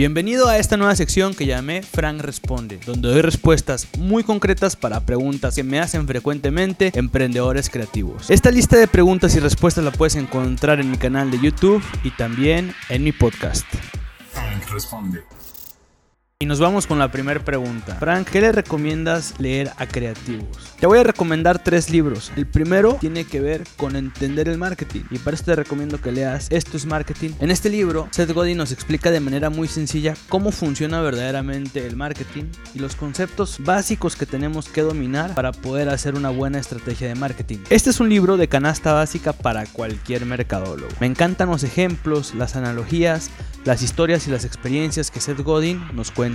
Bienvenido a esta nueva sección que llamé Frank Responde, donde doy respuestas muy concretas para preguntas que me hacen frecuentemente emprendedores creativos. Esta lista de preguntas y respuestas la puedes encontrar en mi canal de YouTube y también en mi podcast. Frank Responde. Y nos vamos con la primera pregunta. Frank, ¿qué le recomiendas leer a creativos? Te voy a recomendar tres libros. El primero tiene que ver con entender el marketing. Y para eso te recomiendo que leas Esto es Marketing. En este libro, Seth Godin nos explica de manera muy sencilla cómo funciona verdaderamente el marketing y los conceptos básicos que tenemos que dominar para poder hacer una buena estrategia de marketing. Este es un libro de canasta básica para cualquier mercadólogo. Me encantan los ejemplos, las analogías, las historias y las experiencias que Seth Godin nos cuenta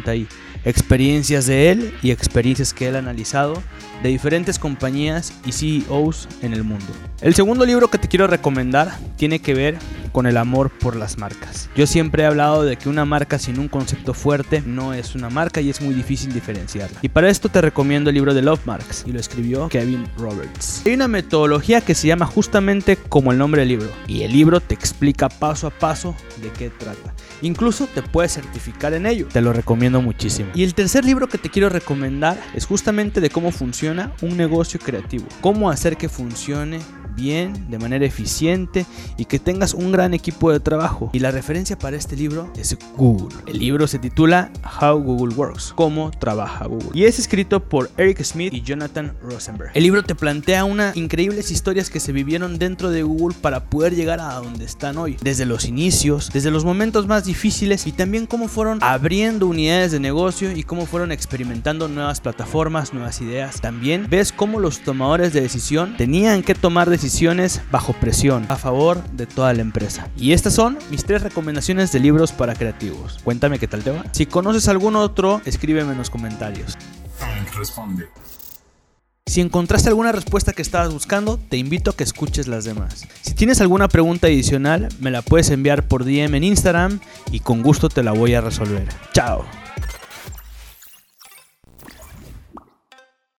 Experiencias de él y experiencias que él ha analizado de diferentes compañías y CEOs en el mundo. El segundo libro que te quiero recomendar tiene que ver con el amor por las marcas. Yo siempre he hablado de que una marca sin un concepto fuerte no es una marca y es muy difícil diferenciarla. Y para esto te recomiendo el libro de Love Marks y lo escribió Kevin Roberts. Hay una metodología que se llama justamente como el nombre del libro y el libro te explica paso a paso de qué trata. Incluso te puedes certificar en ello. Te lo recomiendo muchísimo. Y el tercer libro que te quiero recomendar es justamente de cómo funciona un negocio creativo. Cómo hacer que funcione bien, de manera eficiente y que tengas un gran equipo de trabajo. Y la referencia para este libro es Google. El libro se titula How Google Works, cómo trabaja Google. Y es escrito por Eric Smith y Jonathan Rosenberg. El libro te plantea unas increíbles historias que se vivieron dentro de Google para poder llegar a donde están hoy. Desde los inicios, desde los momentos más difíciles y también cómo fueron abriendo unidades de negocio y cómo fueron experimentando nuevas plataformas, nuevas ideas. También ves cómo los tomadores de decisión tenían que tomar decisiones decisiones bajo presión a favor de toda la empresa. Y estas son mis tres recomendaciones de libros para creativos. Cuéntame qué tal te va. Si conoces algún otro, escríbeme en los comentarios. responde. Si encontraste alguna respuesta que estabas buscando, te invito a que escuches las demás. Si tienes alguna pregunta adicional, me la puedes enviar por DM en Instagram y con gusto te la voy a resolver. Chao.